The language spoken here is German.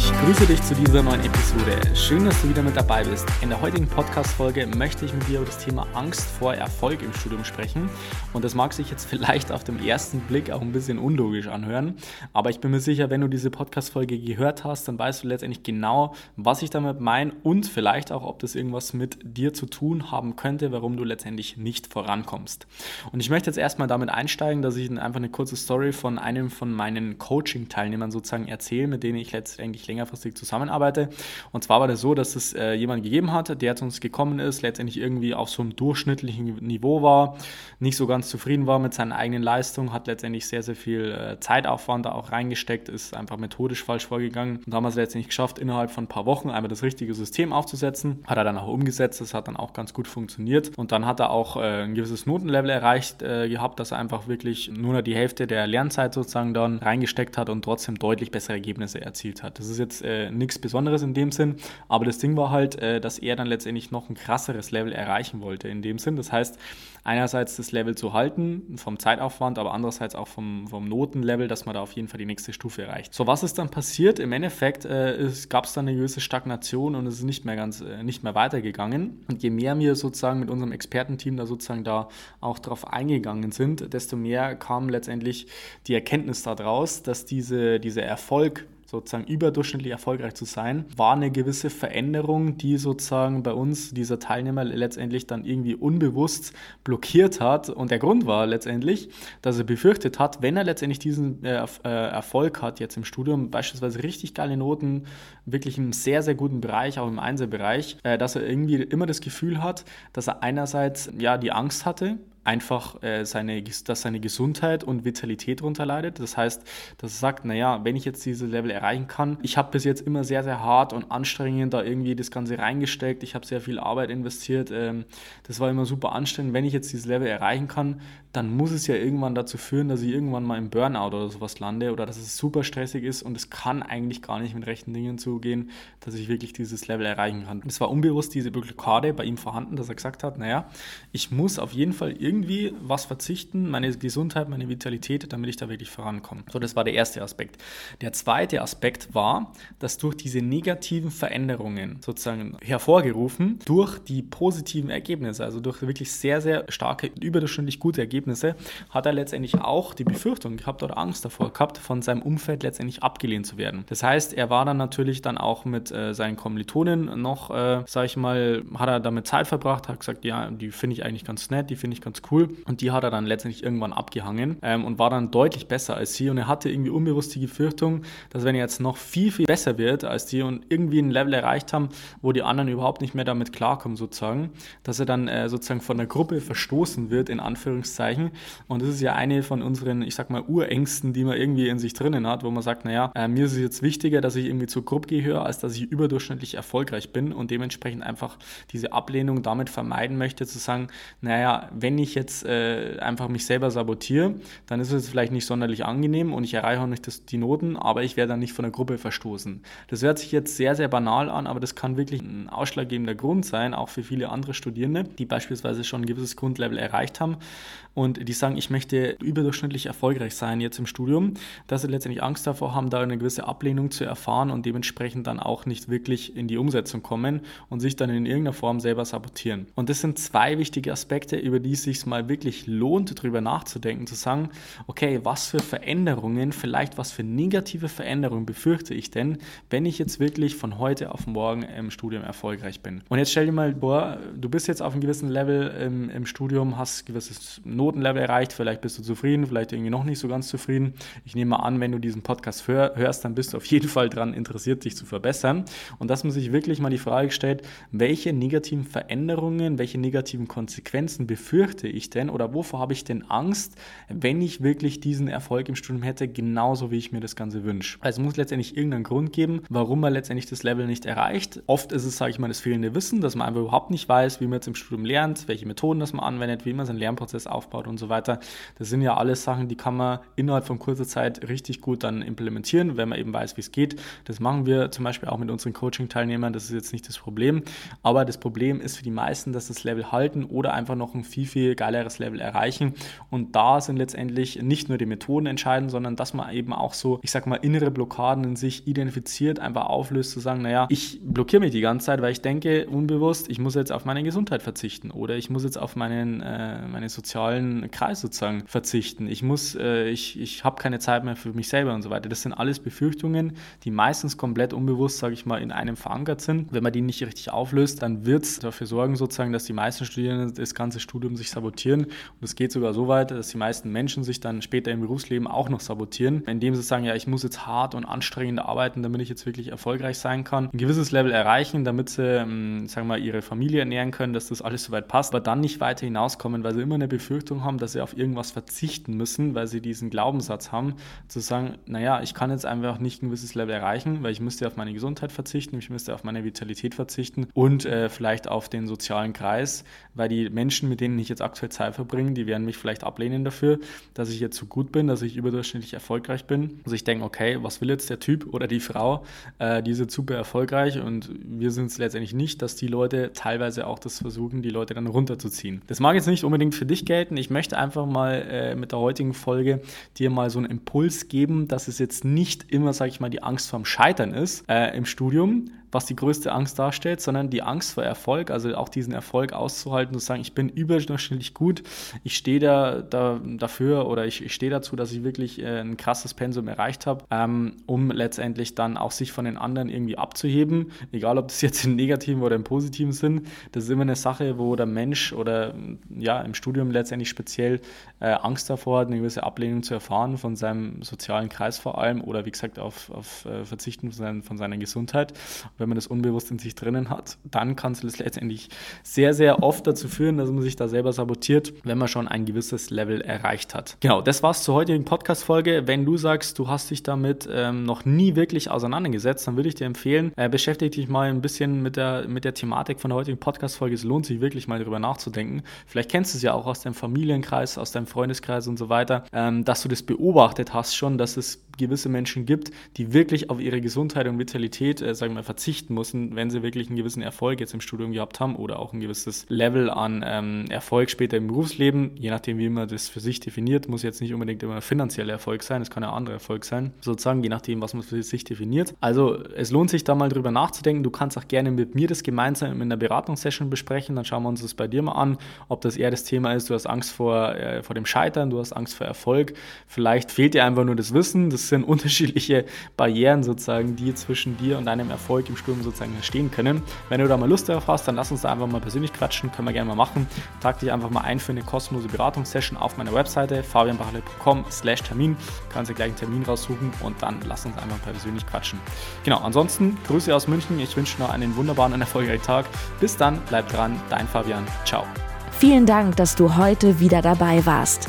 Ich grüße dich zu dieser neuen Episode. Schön, dass du wieder mit dabei bist. In der heutigen Podcast-Folge möchte ich mit dir über das Thema Angst vor Erfolg im Studium sprechen. Und das mag sich jetzt vielleicht auf den ersten Blick auch ein bisschen unlogisch anhören. Aber ich bin mir sicher, wenn du diese Podcast-Folge gehört hast, dann weißt du letztendlich genau, was ich damit meine und vielleicht auch, ob das irgendwas mit dir zu tun haben könnte, warum du letztendlich nicht vorankommst. Und ich möchte jetzt erstmal damit einsteigen, dass ich einfach eine kurze Story von einem von meinen Coaching-Teilnehmern sozusagen erzähle, mit denen ich letztendlich längerfristig zusammenarbeite. Und zwar war das so, dass es äh, jemand gegeben hat, der zu uns gekommen ist, letztendlich irgendwie auf so einem durchschnittlichen Niveau war, nicht so ganz zufrieden war mit seinen eigenen Leistungen, hat letztendlich sehr, sehr viel äh, Zeitaufwand da auch reingesteckt, ist einfach methodisch falsch vorgegangen und haben es letztendlich geschafft, innerhalb von ein paar Wochen einmal das richtige System aufzusetzen. Hat er dann auch umgesetzt, das hat dann auch ganz gut funktioniert. Und dann hat er auch äh, ein gewisses Notenlevel erreicht äh, gehabt, dass er einfach wirklich nur die Hälfte der Lernzeit sozusagen dann reingesteckt hat und trotzdem deutlich bessere Ergebnisse erzielt hat. Das ist jetzt äh, nichts Besonderes in dem Sinn, aber das Ding war halt, äh, dass er dann letztendlich noch ein krasseres Level erreichen wollte in dem Sinn. Das heißt, einerseits das Level zu halten vom Zeitaufwand, aber andererseits auch vom, vom Notenlevel, dass man da auf jeden Fall die nächste Stufe erreicht. So, was ist dann passiert? Im Endeffekt äh, gab es dann eine gewisse Stagnation und es ist nicht mehr ganz, äh, nicht mehr weitergegangen. Und je mehr wir sozusagen mit unserem Expertenteam da sozusagen da auch drauf eingegangen sind, desto mehr kam letztendlich die Erkenntnis daraus, dass diese, dieser Erfolg sozusagen überdurchschnittlich erfolgreich zu sein, war eine gewisse Veränderung, die sozusagen bei uns dieser Teilnehmer letztendlich dann irgendwie unbewusst blockiert hat. Und der Grund war letztendlich, dass er befürchtet hat, wenn er letztendlich diesen äh, äh Erfolg hat jetzt im Studium, beispielsweise richtig geile Noten, wirklich im sehr, sehr guten Bereich, auch im Einzelbereich, äh, dass er irgendwie immer das Gefühl hat, dass er einerseits ja die Angst hatte, einfach äh, seine, dass seine Gesundheit und Vitalität darunter leidet. Das heißt, dass er sagt, naja, wenn ich jetzt diese Level erreichen kann, ich habe bis jetzt immer sehr, sehr hart und anstrengend da irgendwie das Ganze reingesteckt, ich habe sehr viel Arbeit investiert, ähm, das war immer super anstrengend. Wenn ich jetzt dieses Level erreichen kann, dann muss es ja irgendwann dazu führen, dass ich irgendwann mal im Burnout oder sowas lande oder dass es super stressig ist und es kann eigentlich gar nicht mit rechten Dingen zugehen, dass ich wirklich dieses Level erreichen kann. Es war unbewusst diese Blockade bei ihm vorhanden, dass er gesagt hat, naja, ich muss auf jeden Fall irgendwie irgendwie was verzichten, meine Gesundheit, meine Vitalität, damit ich da wirklich vorankomme. So, das war der erste Aspekt. Der zweite Aspekt war, dass durch diese negativen Veränderungen sozusagen hervorgerufen, durch die positiven Ergebnisse, also durch wirklich sehr, sehr starke, überdurchschnittlich gute Ergebnisse, hat er letztendlich auch die Befürchtung gehabt oder Angst davor gehabt, von seinem Umfeld letztendlich abgelehnt zu werden. Das heißt, er war dann natürlich dann auch mit äh, seinen Kommilitonen noch, äh, sag ich mal, hat er damit Zeit verbracht, hat gesagt, ja, die finde ich eigentlich ganz nett, die finde ich ganz cool. Und die hat er dann letztendlich irgendwann abgehangen ähm, und war dann deutlich besser als sie. Und er hatte irgendwie unbewusst die Befürchtung, dass wenn er jetzt noch viel, viel besser wird als die und irgendwie ein Level erreicht haben, wo die anderen überhaupt nicht mehr damit klarkommen, sozusagen, dass er dann äh, sozusagen von der Gruppe verstoßen wird, in Anführungszeichen. Und das ist ja eine von unseren, ich sag mal, Urängsten, die man irgendwie in sich drinnen hat, wo man sagt, naja, äh, mir ist es jetzt wichtiger, dass ich irgendwie zur Gruppe gehöre, als dass ich überdurchschnittlich erfolgreich bin und dementsprechend einfach diese Ablehnung damit vermeiden möchte, zu sagen, naja, wenn ich jetzt äh, einfach mich selber sabotiere, dann ist es vielleicht nicht sonderlich angenehm und ich erreiche auch nicht das, die Noten, aber ich werde dann nicht von der Gruppe verstoßen. Das hört sich jetzt sehr, sehr banal an, aber das kann wirklich ein ausschlaggebender Grund sein, auch für viele andere Studierende, die beispielsweise schon ein gewisses Grundlevel erreicht haben und die sagen, ich möchte überdurchschnittlich erfolgreich sein jetzt im Studium, dass sie letztendlich Angst davor haben, da eine gewisse Ablehnung zu erfahren und dementsprechend dann auch nicht wirklich in die Umsetzung kommen und sich dann in irgendeiner Form selber sabotieren. Und das sind zwei wichtige Aspekte, über die es sich mal wirklich lohnt, darüber nachzudenken, zu sagen, okay, was für Veränderungen, vielleicht was für negative Veränderungen befürchte ich denn, wenn ich jetzt wirklich von heute auf morgen im Studium erfolgreich bin. Und jetzt stell dir mal vor, du bist jetzt auf einem gewissen Level im, im Studium, hast ein gewisses Not Notenlevel erreicht, vielleicht bist du zufrieden, vielleicht irgendwie noch nicht so ganz zufrieden. Ich nehme mal an, wenn du diesen Podcast hör, hörst, dann bist du auf jeden Fall daran interessiert, dich zu verbessern. Und dass man sich wirklich mal die Frage stellt, welche negativen Veränderungen, welche negativen Konsequenzen befürchte fürchte ich denn oder wovor habe ich denn Angst, wenn ich wirklich diesen Erfolg im Studium hätte, genauso wie ich mir das Ganze wünsche. Also es muss letztendlich irgendeinen Grund geben, warum man letztendlich das Level nicht erreicht. Oft ist es, sage ich mal, das fehlende Wissen, dass man einfach überhaupt nicht weiß, wie man jetzt im Studium lernt, welche Methoden das man anwendet, wie man seinen Lernprozess aufbaut und so weiter. Das sind ja alles Sachen, die kann man innerhalb von kurzer Zeit richtig gut dann implementieren, wenn man eben weiß, wie es geht. Das machen wir zum Beispiel auch mit unseren Coaching-Teilnehmern. Das ist jetzt nicht das Problem. Aber das Problem ist für die meisten, dass das Level halten oder einfach noch ein viel, viel geileres Level erreichen. Und da sind letztendlich nicht nur die Methoden entscheidend, sondern dass man eben auch so, ich sag mal, innere Blockaden in sich identifiziert, einfach auflöst, zu sagen, naja, ich blockiere mich die ganze Zeit, weil ich denke unbewusst, ich muss jetzt auf meine Gesundheit verzichten oder ich muss jetzt auf meinen, äh, meinen sozialen Kreis sozusagen verzichten. Ich muss, äh, ich, ich habe keine Zeit mehr für mich selber und so weiter. Das sind alles Befürchtungen, die meistens komplett unbewusst, sage ich mal, in einem verankert sind. Wenn man die nicht richtig auflöst, dann wird es dafür sorgen, sozusagen, dass die meisten Studierenden das ganze Studium sich sabotieren. Und es geht sogar so weit, dass die meisten Menschen sich dann später im Berufsleben auch noch sabotieren, indem sie sagen, ja, ich muss jetzt hart und anstrengend arbeiten, damit ich jetzt wirklich erfolgreich sein kann, ein gewisses Level erreichen, damit sie, ähm, sagen wir mal, ihre Familie ernähren können, dass das alles soweit passt, aber dann nicht weiter hinauskommen, weil sie immer eine Befürchtung haben, dass sie auf irgendwas verzichten müssen, weil sie diesen Glaubenssatz haben, zu sagen, naja, ich kann jetzt einfach nicht ein gewisses Level erreichen, weil ich müsste auf meine Gesundheit verzichten, ich müsste auf meine Vitalität verzichten und äh, vielleicht auf den sozialen Kreis, weil die Menschen, mit denen ich jetzt aktuell Zeit verbringe, die werden mich vielleicht ablehnen dafür, dass ich jetzt so gut bin, dass ich überdurchschnittlich erfolgreich bin. Also ich denke, okay, was will jetzt der Typ oder die Frau? Äh, die sind super erfolgreich und wir sind es letztendlich nicht, dass die Leute teilweise auch das versuchen, die Leute dann runterzuziehen. Das mag jetzt nicht unbedingt für dich gelten. Ich möchte einfach mal äh, mit der heutigen Folge dir mal so einen Impuls geben, dass es jetzt nicht immer, sage ich mal, die Angst vorm Scheitern ist äh, im Studium, was die größte Angst darstellt, sondern die Angst vor Erfolg, also auch diesen Erfolg auszuhalten, zu sagen, ich bin überdurchschnittlich gut, ich stehe da, da, dafür oder ich, ich stehe dazu, dass ich wirklich äh, ein krasses Pensum erreicht habe, ähm, um letztendlich dann auch sich von den anderen irgendwie abzuheben, egal ob das jetzt im negativen oder im positiven Sinn. Das ist immer eine Sache, wo der Mensch oder ja im Studium letztendlich speziell äh, Angst davor hat, eine gewisse Ablehnung zu erfahren von seinem sozialen Kreis vor allem oder wie gesagt auf, auf äh, Verzichten von, seinen, von seiner Gesundheit wenn man das unbewusst in sich drinnen hat, dann kann es letztendlich sehr, sehr oft dazu führen, dass man sich da selber sabotiert, wenn man schon ein gewisses Level erreicht hat. Genau, das war's zur heutigen Podcast-Folge. Wenn du sagst, du hast dich damit ähm, noch nie wirklich auseinandergesetzt, dann würde ich dir empfehlen, äh, beschäftige dich mal ein bisschen mit der, mit der Thematik von der heutigen Podcast-Folge. Es lohnt sich wirklich mal darüber nachzudenken. Vielleicht kennst du es ja auch aus deinem Familienkreis, aus deinem Freundeskreis und so weiter, ähm, dass du das beobachtet hast schon, dass es gewisse Menschen gibt, die wirklich auf ihre Gesundheit und Vitalität, äh, sagen wir, verzichten müssen, wenn sie wirklich einen gewissen Erfolg jetzt im Studium gehabt haben oder auch ein gewisses Level an ähm, Erfolg später im Berufsleben, je nachdem, wie man das für sich definiert, muss jetzt nicht unbedingt immer finanzieller Erfolg sein, es kann ja anderer Erfolg sein, sozusagen, je nachdem, was man für sich definiert. Also es lohnt sich da mal drüber nachzudenken. Du kannst auch gerne mit mir das gemeinsam in einer Beratungssession besprechen, dann schauen wir uns das bei dir mal an, ob das eher das Thema ist, du hast Angst vor, äh, vor dem Scheitern, du hast Angst vor Erfolg, vielleicht fehlt dir einfach nur das Wissen, das sind unterschiedliche Barrieren sozusagen, die zwischen dir und deinem Erfolg im Studium sozusagen entstehen können. Wenn du da mal Lust darauf hast, dann lass uns da einfach mal persönlich quatschen, können wir gerne mal machen. Trag dich einfach mal ein für eine kostenlose Beratungssession auf meiner Webseite fabianbachle.com slash Termin. Kannst dir gleich einen Termin raussuchen und dann lass uns einfach mal persönlich quatschen. Genau, ansonsten Grüße aus München. Ich wünsche noch einen wunderbaren und erfolgreichen Tag. Bis dann, bleib dran, dein Fabian. Ciao. Vielen Dank, dass du heute wieder dabei warst.